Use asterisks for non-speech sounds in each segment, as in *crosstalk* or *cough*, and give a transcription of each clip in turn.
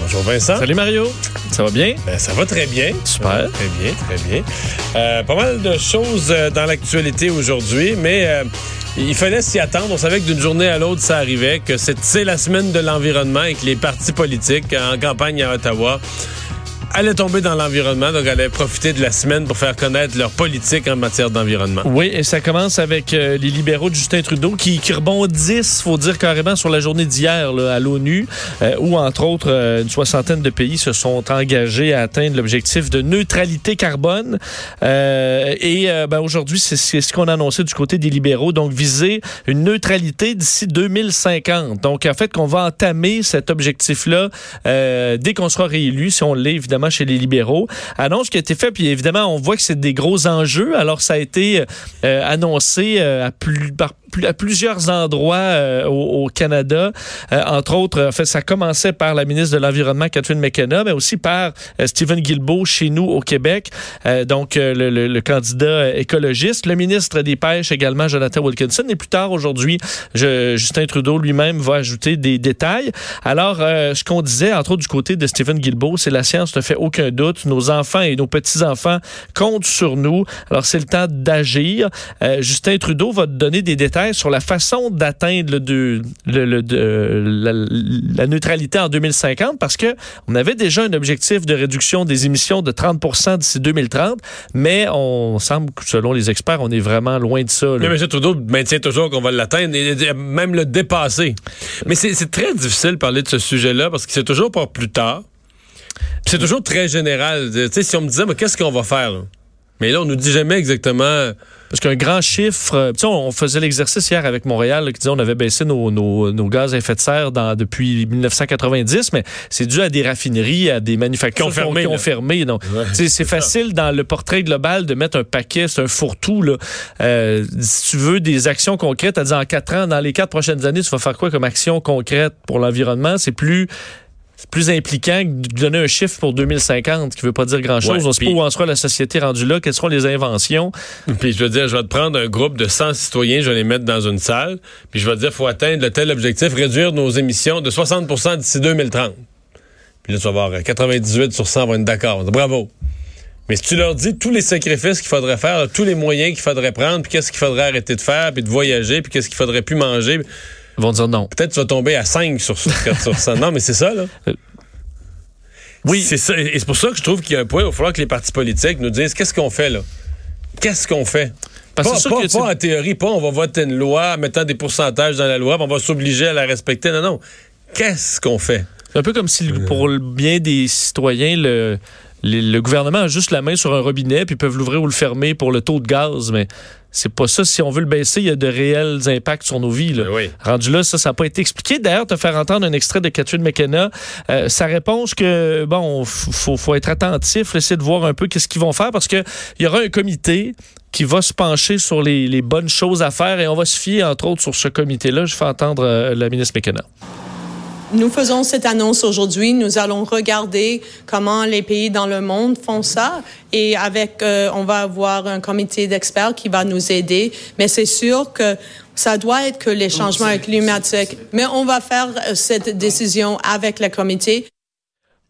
bonjour Vincent. Salut Mario, ça va bien? Ben, ça va très bien. Super. Très bien, très bien. Euh, pas mal de choses euh, dans l'actualité aujourd'hui, mais euh, il fallait s'y attendre. On savait que d'une journée à l'autre, ça arrivait, que c'est la semaine de l'environnement et que les partis politiques en campagne à Ottawa allaient tomber dans l'environnement, donc allaient profiter de la semaine pour faire connaître leur politique en matière d'environnement. Oui, et ça commence avec euh, les libéraux de Justin Trudeau qui, qui rebondissent, faut dire carrément, sur la journée d'hier à l'ONU, euh, où entre autres euh, une soixantaine de pays se sont engagés à atteindre l'objectif de neutralité carbone. Euh, et euh, ben, aujourd'hui, c'est ce qu'on a annoncé du côté des libéraux, donc viser une neutralité d'ici 2050. Donc en fait, qu'on va entamer cet objectif-là dès qu'on sera réélu, si on l'est évidemment chez les libéraux. Annonce qui a été faite, puis évidemment, on voit que c'est des gros enjeux. Alors ça a été euh, annoncé euh, à plus par à plusieurs endroits euh, au, Canada. Euh, entre autres, ça commençait par la ministre de l'Environnement, Catherine McKenna, mais aussi par euh, Stephen Guilbeault chez nous au Québec, donc le, candidat écologiste, le ministre des Pêches également, Jonathan Wilkinson, et plus tard aujourd'hui, Justin Trudeau lui-même va ajouter des détails. Alors, ce qu'on disait, entre autres du côté de Stephen Guilbeault, c'est la science ne fait aucun doute, nos enfants et nos petits-enfants comptent sur nous. Alors, c'est le temps d'agir. Justin Trudeau va donner des détails sur la façon d'atteindre de- la, neutralité en 2050 parce que on avait déjà un objectif de réduction des émissions de 30% d'ici 2030, mais on semble que selon les experts, on est vraiment loin de ça. Mais M. Trudeau maintient toujours qu'on va l'atteindre et même le dépasser. Mais c'est très difficile de parler de ce sujet-là parce que c'est toujours pour plus tard. C'est toujours très général. Si on me disait, mais qu'est-ce qu'on va faire? Mais là, on nous dit jamais exactement. Parce qu'un grand chiffre, tu sais, on faisait l'exercice hier avec Montréal là, qui disait on avait baissé nos, nos, nos gaz à effet de serre dans, depuis 1990, mais c'est dû à des raffineries, à des manufactures Qui ont fermé, Ouais, c'est facile dans le portrait global de mettre un paquet, c'est un fourre-tout. Là. Euh, si tu veux des actions concrètes, à dire en quatre ans, dans les quatre prochaines années, tu vas faire quoi comme action concrète pour l'environnement? C'est plus c'est plus impliquant que de donner un chiffre pour 2050 qui veut pas dire grand-chose. Ouais, on sait pas où en sera la société rendue là, quelles seront les inventions. *laughs* Puis je veux dire, je vais te prendre un groupe de 100 citoyens, je vais les mettre dans une salle, puis je vais te dire, faut atteindre le tel objectif, réduire nos émissions de 60% d'ici 2030. Puis là, tu vas voir, euh, 98 sur 100 vont être d'accord. Bravo. Mais si tu leur dis tous les sacrifices qu'il faudrait faire, tous les moyens qu'il faudrait prendre, puis qu'est-ce qu'il faudrait arrêter de faire, puis de voyager, puis qu'est-ce qu'il faudrait plus manger, vont dire non. peut-être tu vas tomber à 5 sur 4 sur 100. Non, mais c'est ça, là. Oui. C'est ça. Et c'est pour ça que je trouve qu'il y a un point où il va falloir que les partis politiques nous disent qu'est-ce qu'on fait, là? Qu'est-ce qu'on fait? Parce pas sûr pas- que pas en théorie, pas on va voter une loi en mettant des pourcentages dans la loi, on va s'obliger à la respecter. Non, non. Qu'est-ce qu'on fait? C'est un peu comme si pour le bien des citoyens, le, les- le gouvernement a juste la main sur un robinet, puis ils peuvent l'ouvrir ou le fermer pour le taux de gaz, mais c'est pas ça. Si on veut le baisser, il y a de réels impacts sur nos vies. là. Ben oui. Rendu là, ça, ça n'a pas été expliqué. D'ailleurs, te faire entendre un extrait de Catherine McKenna, euh, sa réponse que, bon, faut, faut être attentif, essayer de voir un peu qu'est-ce qu'ils vont faire, parce qu'il y aura un comité qui va se pencher sur les, les bonnes choses à faire, et on va se fier, entre autres, sur ce comité-là. Je fais entendre euh, la ministre McKenna. Nous faisons cette annonce aujourd'hui. Nous allons regarder comment les pays dans le monde font ça et avec, euh, on va avoir un comité d'experts qui va nous aider. Mais c'est sûr que ça doit être que les changements climatiques. Mais on va faire euh, cette décision avec le comité.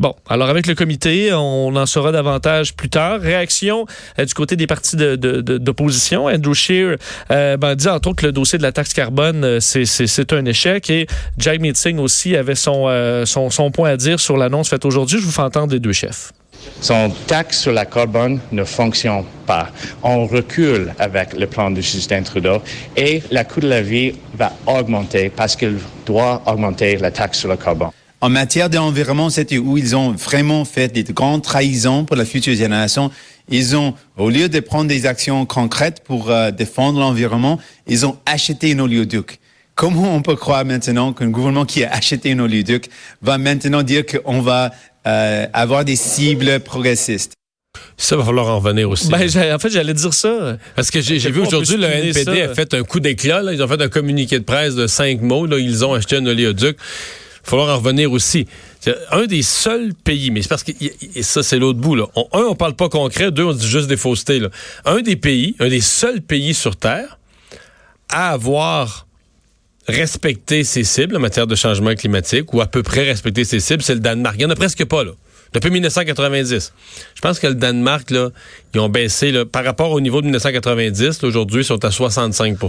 Bon, alors avec le comité, on en saura davantage plus tard. Réaction euh, du côté des partis d'opposition. Andrew Scheer euh, ben, dit entre autres que le dossier de la taxe carbone, euh, c'est- un échec. Et Jack Meeting aussi avait son, son, son point à dire sur l'annonce faite aujourd'hui. Je vous fais entendre les deux chefs. Son taxe sur la carbone ne fonctionne pas. On recule avec le plan de Justin Trudeau et le coût de la vie va augmenter parce qu'il doit augmenter la taxe sur le carbone. En matière d'environnement, c'était où ils ont vraiment fait des grandes trahisons pour la future génération. Ils ont, au lieu de prendre des actions concrètes pour euh, défendre l'environnement, ils ont acheté un oléoduc. Comment on peut croire maintenant qu'un gouvernement qui a acheté un oléoduc va maintenant dire qu'on va euh, avoir des cibles progressistes? Ça va falloir en revenir aussi. Ben, j'ai- en fait, j'allais dire ça. Parce que j'ai j'ai vu aujourd'hui, le NPD ça? a fait un coup d'éclat. là. Ils ont fait un communiqué de presse de cinq mots. là. Ils ont acheté un oléoduc. Falloir en revenir aussi. Un des seuls pays, mais c'est parce que ça, c'est l'autre bout. Là. On- un, on parle pas concret. Deux, on dit juste des faussetés. Un des pays, un des seuls pays sur Terre à avoir respecté ses cibles en matière de changement climatique, ou à peu près respecté ses cibles, c'est le Danemark. Il n'y en a presque pas, là. Depuis 1990. Je pense que le Danemark, ils ont baissé, par rapport au niveau de 1990, là, aujourd'hui, ils sont à 65 Ils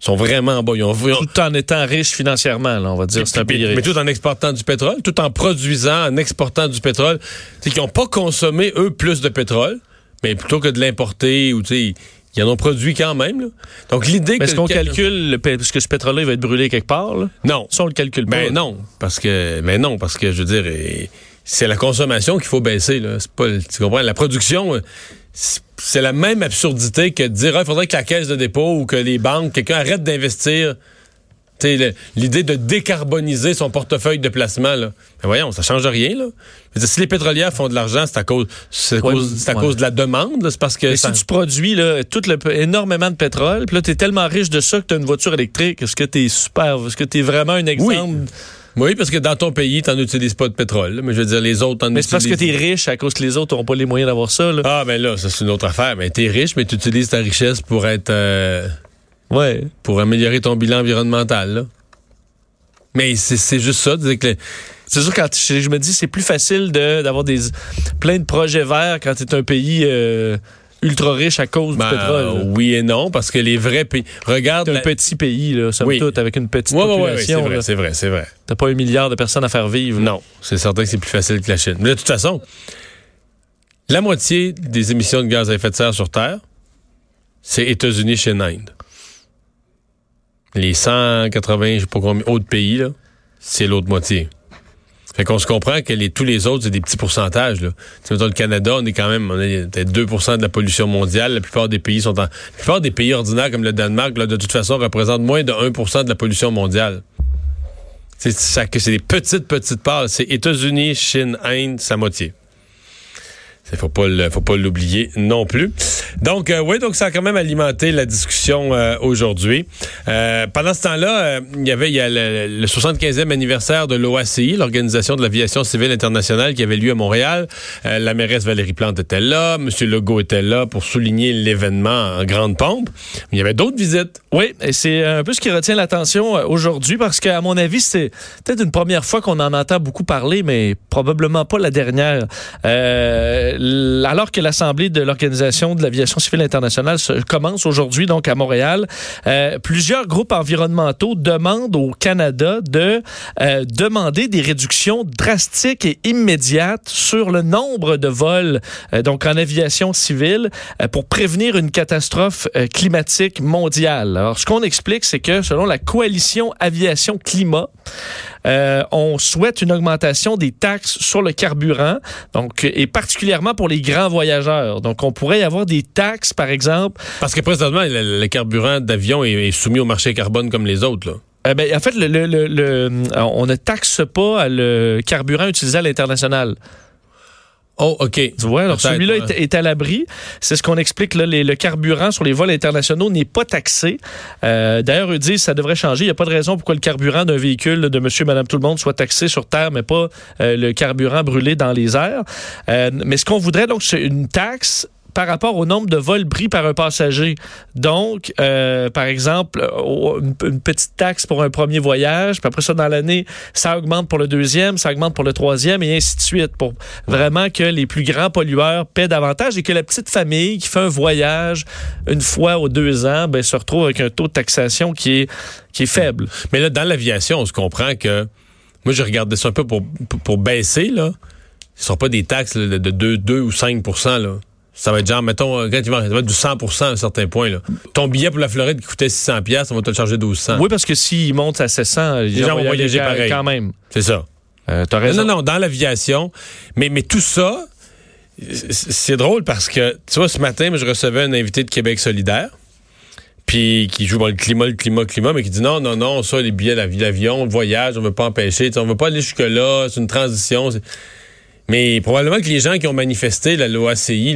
sont vraiment bas. Ils ont, ils ont- Tout en étant riche financièrement, là, on va dire. C'est un pays mais riche. tout en exportant du pétrole, tout en produisant, en exportant du pétrole. C'est qu'ils n'ont pas consommé, eux, plus de pétrole, mais plutôt que de l'importer, ou tu sais, ils en ont produit quand même. là. Donc l'idée Mais que... est-ce qu'on calcule, le, parce que ce pétrole-là, il va être brûlé quelque part, là? Non. Ça, on le calcule pas. Ben non, parce que mais non, parce que je veux dire, c'est la consommation qu'il faut baisser. Là. C'est pas, tu comprends? La production, euh, c'est la même absurdité que de dire Ah, il faudrait que la caisse de dépôt ou que les banques, quelqu'un arrête d'investir. L'idée de décarboniser son portefeuille de placement, là. Ben voyons, ça change rien. Là. Dire, si les pétrolières font de l'argent, c'est à cause, c'est à Ouais, cause, c'est à ouais. cause de la demande. C'est parce que Mais ça- si tu produis là, tout le, énormément de pétrole, puis là, tu es tellement riche de ça que tu as une voiture électrique, est-ce que tu es super, est-ce que tu es vraiment un exemple? oui, parce que dans ton pays, tu n'en utilises pas de pétrole. Mais je veux dire, les autres en Mais c'est parce que utilisent. tu es riche à cause que les autres n'ont pas les moyens d'avoir ça. Là. Ah, ben là, ça, c'est une autre affaire. Ben, t'es riche, mais tu utilises ta richesse pour être. euh, Ouais. pour améliorer ton bilan environnemental, là. Mais c'est c'est juste ça. c'est que le- C'est sûr, quand je, je me dis, c'est plus facile de- d'avoir des plein de projets verts quand tu es un pays euh, ultra riche à cause ben, du pétrole. là. oui et non, parce que les vrais pays. Regarde. Un la- petit pays, là, somme Oui. toute, avec une petite Ouais, ouais, ouais, ouais, c'est population. vrai, c'est vrai, c'est vrai. T'as pas un milliard de personnes à faire vivre. Non, c'est certain que c'est plus facile que la Chine. Mais de toute façon, la moitié des émissions de gaz à effet de serre sur Terre, c'est États-Unis, Chine, Inde. Les 180, je sais pas combien, autres pays, là, c'est l'autre moitié. Fait qu'on se comprend que les, tous les autres, c'est des petits pourcentages. Là. Tu sais, le Canada, on est quand même, on est peut-être 2% de la pollution mondiale. La plupart des pays sont en. La plupart des pays ordinaires comme le Danemark, là, de toute façon, représentent moins de 1% de la pollution mondiale. C'est ça que c'est des petites, petites parts. C'est États-Unis, Chine, Inde, sa moitié. Il faut pas faut pas l'oublier non plus. Donc euh, oui, donc ça a quand même alimenté la discussion euh, aujourd'hui. Euh, pendant ce temps-là, euh, il y avait il y a le, le 75e anniversaire de l'OACI, l'Organisation de l'aviation civile internationale, qui avait lieu à Montréal. Euh, la mairesse Valérie Plante était là, M. Legault était là pour souligner l'événement en grande pompe. Il y avait d'autres visites. Oui, et c'est un peu ce qui retient l'attention euh, aujourd'hui parce qu'à mon avis, c'est peut-être une première fois qu'on en entend beaucoup parler, mais probablement pas la dernière. Euh, alors que l'Assemblée de l'Organisation de l'aviation civile internationale se- commence aujourd'hui, donc à Montréal, euh, plusieurs groupes environnementaux demandent au Canada de euh, demander des réductions drastiques et immédiates sur le nombre de vols, donc en aviation civile, pour prévenir une catastrophe climatique mondiale. Alors, ce qu'on explique, c'est que selon la coalition aviation climat, euh, on souhaite une augmentation des taxes sur le carburant, donc et particulièrement pour les grands voyageurs. Donc, on pourrait y avoir des taxes, par exemple. Parce que présentement, le, le carburant d'avion est, est soumis au marché carbone comme les autres. Là. Euh, ben, en fait, le, le- le- le- on ne taxe pas le carburant utilisé à l'international. Oh, OK. Tu vois, celui-là ouais. est, est à l'abri. C'est ce qu'on explique. Là, les- le carburant sur les vols internationaux n'est pas taxé. Euh, D'ailleurs, eux disent que ça devrait changer. Il n'y a pas de raison pourquoi le carburant d'un véhicule de monsieur, madame, tout le monde soit taxé sur Terre, mais pas euh, le carburant brûlé dans les airs. Euh, mais ce qu'on voudrait, donc, c'est une taxe par rapport au nombre de vols pris par un passager. Donc, euh, par exemple, une, petite taxe pour un premier voyage, puis après ça, dans l'année, ça augmente pour le deuxième, ça augmente pour le troisième, et ainsi de suite, pour vraiment que les plus grands pollueurs paient davantage et que la petite famille qui fait un voyage une fois aux deux ans, ben, se retrouve avec un taux de taxation qui est, qui est faible. Mais là, dans l'aviation, on se comprend que. Moi, je regardais ça un peu pour, pour, baisser, là. Ce ne sera pas des taxes de 2, 2 ou 5 là. Ça va être genre, mettons, euh, quand il va, ça va être du 100% à un certain point. Là. Ton billet pour la Floride qui coûtait 600 on va te le charger 1200. Oui, parce que s'il monte à 700, les, gens vont voyager pareil. quand même. C'est ça. Euh, T'as Non, raison. non, non, dans l'aviation. Mais, mais tout ça, c'est drôle parce que, tu vois, ce matin, je recevais un invité de Québec solidaire. puis qui joue dans le climat, le climat, le climat, mais qui dit non, non, non, ça, les billets d'avion, le voyage, on veut pas empêcher, on veut pas aller jusque-là, c'est une transition. Mais probablement que les gens qui ont manifesté la loi ACI,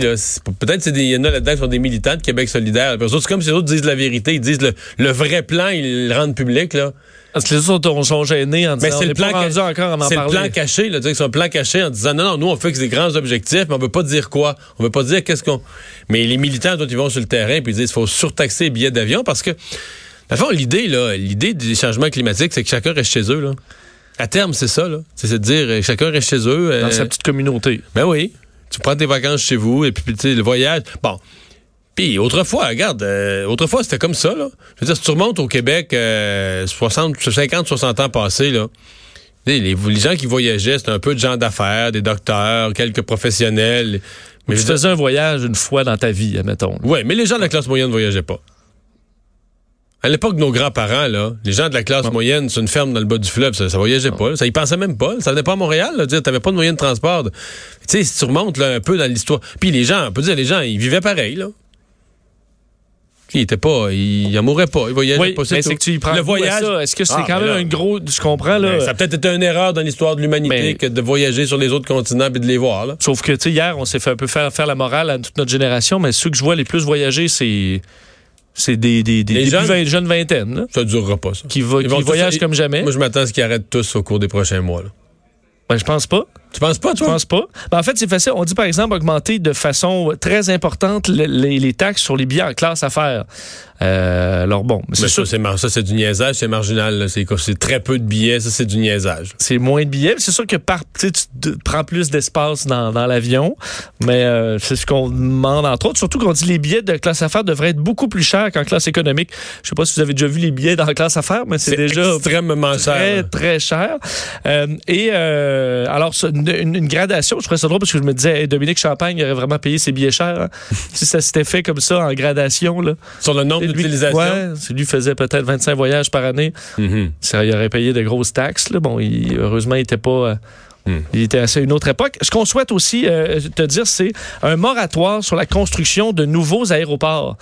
peut-être qu'il y en a là-dedans qui sont des militants de Québec solidaire. C'est comme si les autres disent la vérité, ils disent le, le vrai plan, ils le rendent public. Là. Parce que les autres sont gênés en disant c'est le plan encore C'est le plan caché, là, c'est un plan caché en disant non, non, nous on que des grands objectifs, mais on veut pas dire quoi. On veut pas dire qu'est-ce qu'on. Mais les militants, ils vont sur le terrain puis ils disent qu'il faut surtaxer les billets d'avion parce que, à fond, l'idée, là, l'idée des changements climatiques, c'est que chacun reste chez eux, là. À terme, c'est ça, là. C'est de dire euh, chacun reste chez eux. Dans euh, sa petite communauté. Ben oui. Tu prends tes vacances chez vous et puis, tu sais, le voyage. Bon. Puis autrefois, regarde, euh, autrefois c'était comme ça. Là. Je veux dire, si tu remontes au Québec, 60, 50, 60 ans passés, là, les, les, gens qui voyageaient, c'était un peu de gens d'affaires, des docteurs, quelques professionnels. Mais tu faisais un voyage une fois dans ta vie, admettons. Oui, mais les gens de la classe moyenne ne voyageaient pas. À l'époque de nos grands-parents, là, les gens de la classe moyenne sur une ferme dans le bas du fleuve, ça, ça voyageait pas. Ça y pensait même pas. Ça venait pas à Montréal. Tu n'avais pas de moyen de transport. Tu sais, si tu remontes là, un peu dans l'histoire. Puis les gens, on peut dire, les gens, ils vivaient pareil. Là. Il était pas, il, en mourrait pas, il voyageait oui, pas. Mais c'est que tu y prends le voyage. Est-ce que c'est ah, quand même un gros, je comprends là. ça a peut-être été une erreur dans l'histoire de l'humanité que de voyager sur les autres continents et de les voir. Là. Sauf que tu sais hier, on s'est fait un peu faire faire la morale à toute notre génération, mais ceux que je vois les plus voyager, c'est c'est des, des, des, jeunes, jeunes vingtaines. Là, ça durera pas, ça. Qui, va, qui voyagent comme jamais. Moi, je m'attends à ce qu'ils arrêtent tous au cours des prochains mois. Là. Ben, je pense pas. Tu penses pas, toi? Je pense pas. Ben, en fait, c'est facile. On dit, par exemple, augmenter de façon très importante les, les taxes sur les billets en classe affaires. Euh, alors bon, c'est ça, ça c'est du niaisage, c'est marginal. C'est très peu de billets, ça c'est du niaisage. C'est moins de billets. C'est sûr que par, tu prends plus d'espace dans, dans l'avion, mais euh, c'est ce qu'on demande entre autres. Surtout qu'on dit les billets de classe affaires devraient être beaucoup plus chers qu'en classe économique. Je sais pas si vous avez déjà vu les billets dans la classe affaires, mais c'est déjà extrêmement très, cher. Très cher. Euh, et euh, alors une, une, gradation, je trouvais ça drôle parce que je me disais, Dominique Champagne aurait vraiment payé ses billets chers hein. *laughs* si ça s'était fait comme ça en gradation là. Sur le nombre d'utilisations. Ouais, si lui faisait peut-être 25 voyages par année, mm-hmm. ça, il aurait payé de grosses taxes. Là. Bon, il, heureusement, il n'était pas. Il était assez une autre époque. Ce qu'on souhaite aussi euh, te dire, c'est un moratoire sur la construction de nouveaux aéroports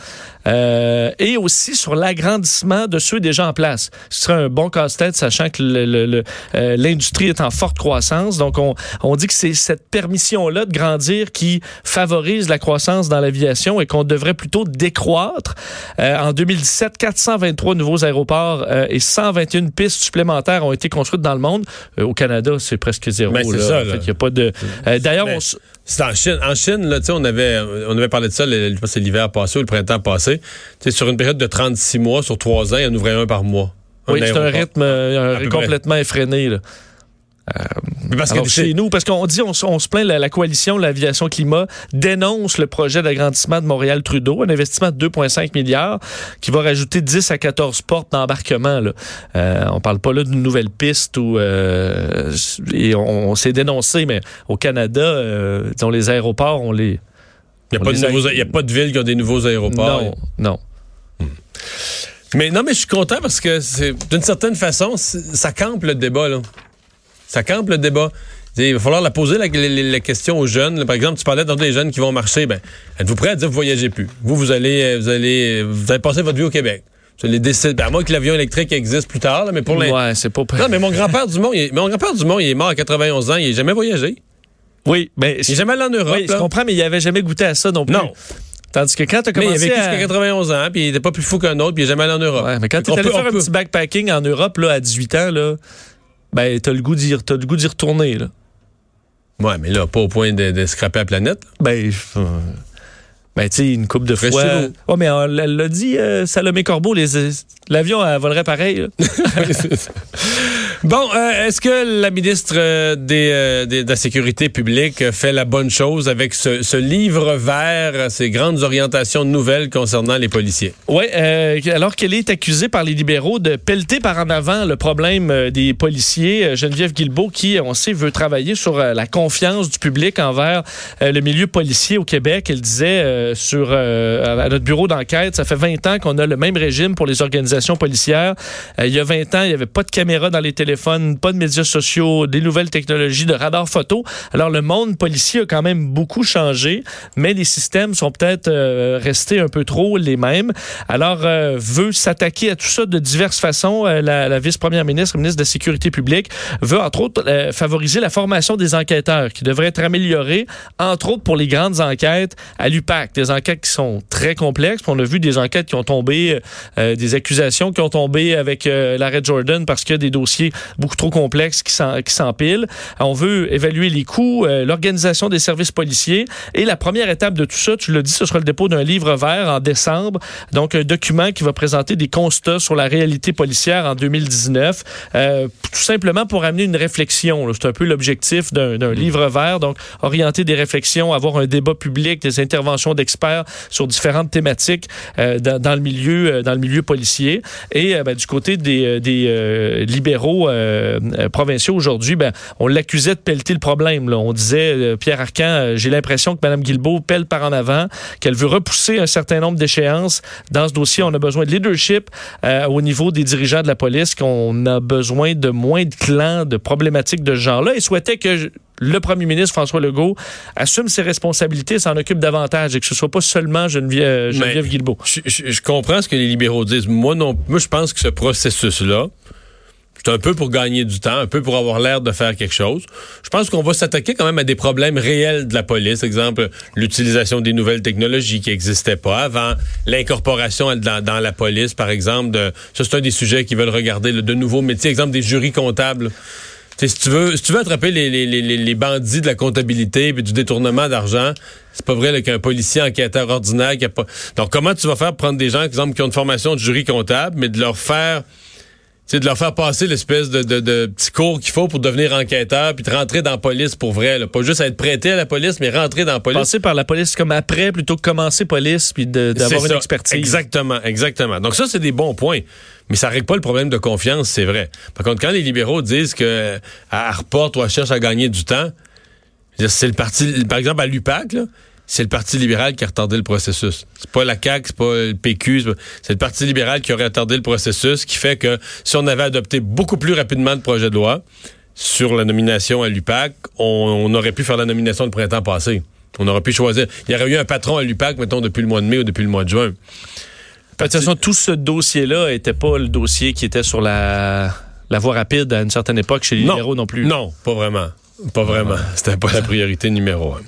euh, et aussi sur l'agrandissement de ceux déjà en place. Ce serait un bon casse-tête, sachant que euh, l'industrie est en forte croissance. Donc, on, on dit que c'est cette permission-là de grandir qui favorise la croissance dans l'aviation et qu'on devrait plutôt décroître. en 2017, 423 nouveaux aéroports et 121 pistes supplémentaires ont été construites dans le monde. au Canada, c'est presque zéro. Ben, c'est ça. il y a pas de. Euh, d'ailleurs, on... C'est en Chine. En Chine, là, on avait, on avait parlé de ça, c'est l'hiver passé ou le printemps passé. sur une période de 36 mois, sur 3 ans, il y en ouvrait un par mois. Oui, c'est un rythme euh, complètement effréné. Là. Euh, parce que chez nous, parce qu'on dit, on, se plaint, la, la coalition l'aviation climat dénonce le projet d'agrandissement de Montréal-Trudeau, un investissement de 2,5 milliards qui va rajouter 10 à 14 portes d'embarquement. Euh, on parle pas là d'une nouvelle piste ou euh, et on, s'est dénoncé, mais au Canada, euh, disons, les aéroports, on les... Il n'y a, pas de ville qui a des nouveaux aéroports. Non, non. Mais non, mais je suis content parce que c'est d'une certaine façon, ça campe le débat. Là. Ça campe le débat. Il va falloir la poser la, question aux jeunes. Par exemple, tu parlais dans des jeunes qui vont marcher. Ben, êtes-vous prêts à dire que vous voyagez plus? Vous, vous allez, vous allez, vous allez passer votre vie au Québec. Vous allez décider. Ben, à moins que l'avion électrique existe plus tard, mais pour l'instant. Ouais, c'est pas. Non, mais mon grand-père du monde, mon grand-père du monde, il est mort à 91 ans. Il n'a jamais voyagé. Oui, mais il n'est jamais allé en Europe. Oui, je comprends, mais il n'avait jamais goûté à ça non plus. Non. Tandis que quand tu as commencé. Mais il a vécu jusqu'à 91 ans, puis il n'était pas plus fou qu'un autre, puis il n'est jamais allé en Europe. Ouais, mais quand tu allé faire un petit backpacking en Europe là, à 18 ans, là, ben, t'as le goût d'y, t'as le goût d'y retourner, là. Ouais, mais là, pas au point de, de scraper la planète. Ben, euh, ben, tu sais, une coupe de fois. Ouais, mais elle l'a dit, euh, Salomé Corbeau, les, l'avion, elle volerait pareil. *laughs* bon, euh, est-ce que la ministre euh, des, de la Sécurité publique fait la bonne chose avec ce, livre vert, ces grandes orientations nouvelles concernant les policiers? Oui, alors qu'elle est accusée par les libéraux de pelleter par en avant le problème des policiers, Geneviève Guilbeault, qui, on sait, veut travailler sur la confiance du public envers le milieu policier au Québec. Elle disait euh, sur euh, à notre bureau d'enquête. Ça fait 20 ans qu'on a le même régime pour les organisations policières. Euh, il y a 20 ans, il n'y avait pas de caméra dans les téléphones, pas de médias sociaux, des nouvelles technologies de radar photo. Alors le monde policier a quand même beaucoup changé, mais les systèmes sont peut-être restés un peu trop les mêmes. Alors veut s'attaquer à tout ça de diverses façons. la, vice-première ministre, ministre de la Sécurité publique, veut entre autres favoriser la formation des enquêteurs qui devrait être améliorée, entre autres pour les grandes enquêtes à l'UPAC, des enquêtes qui sont très complexes. on a vu des enquêtes qui ont tombé, euh, des accusations qui ont tombé avec euh, l'arrêt Jordan parce qu'il y a des dossiers beaucoup trop complexes qui s'empilent. On veut évaluer les coûts, euh, l'organisation des services policiers. Et la première étape de tout ça, tu l'as dit, ce sera le dépôt d'un livre vert en décembre. Donc, un document qui va présenter des constats sur la réalité policière en 2019. tout simplement pour amener une réflexion. C'est un peu l'objectif d'un mm. livre vert. Donc, orienter des réflexions, avoir un débat public, des interventions d'experts sur différentes thématiques euh, dans, le milieu euh, dans le milieu policier. Et euh, ben, du côté des, libéraux provinciaux aujourd'hui, ben, on l'accusait de pelleter le problème. On disait Pierre Arcan, j'ai l'impression que Mme Guilbeault pèle par en avant, qu'elle veut repousser un certain nombre d'échéances. Dans ce dossier, on a besoin de leadership au niveau des dirigeants de la police, qu'on a besoin de moins de clans, de problématiques de ce genre-là, et souhaitait que le premier ministre François Legault assume ses responsabilités, s'en occupe davantage et que ce soit pas seulement Geneviève, Geneviève Guilbeault. Je, comprends ce que les libéraux disent. Moi, non, moi je pense que ce processus-là, c'est un peu pour gagner du temps, un peu pour avoir l'air de faire quelque chose. Je pense qu'on va s'attaquer quand même à des problèmes réels de la police. Exemple, l'utilisation des nouvelles technologies qui n'existaient pas avant, l'incorporation dans, la police, par exemple. De, ça, c'est un des sujets qu'ils veulent regarder, de nouveaux métiers. Exemple, des jurys comptables si tu veux, si tu veux attraper les, les, les, les bandits de la comptabilité et du détournement d'argent, c'est pas vrai qu'un policier enquêteur ordinaire qui a pas. Donc comment tu vas faire prendre des gens, exemple, qui ont une formation de jury comptable, mais de leur faire de leur faire passer l'espèce de, de, de petit cours qu'il faut pour devenir enquêteur, puis de rentrer dans la police pour vrai. Là. Pas juste être prêté à la police, mais rentrer dans la police. Passer par la police comme après, plutôt que commencer police, puis d'avoir une expertise. Exactement, exactement. Donc ça, c'est des bons points. Mais ça règle pas le problème de confiance, c'est vrai. Par contre, quand les libéraux disent que à reporte ou à cherche à gagner du temps, c'est le parti, par exemple à l'UPAC, c'est le Parti libéral qui a retardé le processus. C'est pas la CAQ, c'est pas le PQ, c'est le Parti libéral qui aurait retardé le processus, qui fait que si on avait adopté beaucoup plus rapidement le projet de loi sur la nomination à l'UPAC, on, aurait pu faire la nomination le printemps passé. On aurait pu choisir. Il y aurait eu un patron à l'UPAC, mettons, depuis le mois de mai ou depuis le mois de juin. De toute façon, tout ce dossier-là n'était pas le dossier qui était sur la, la voie rapide à une certaine époque chez les libéraux non plus. Non, pas vraiment. Pas vraiment. C'était pas la priorité numéro un.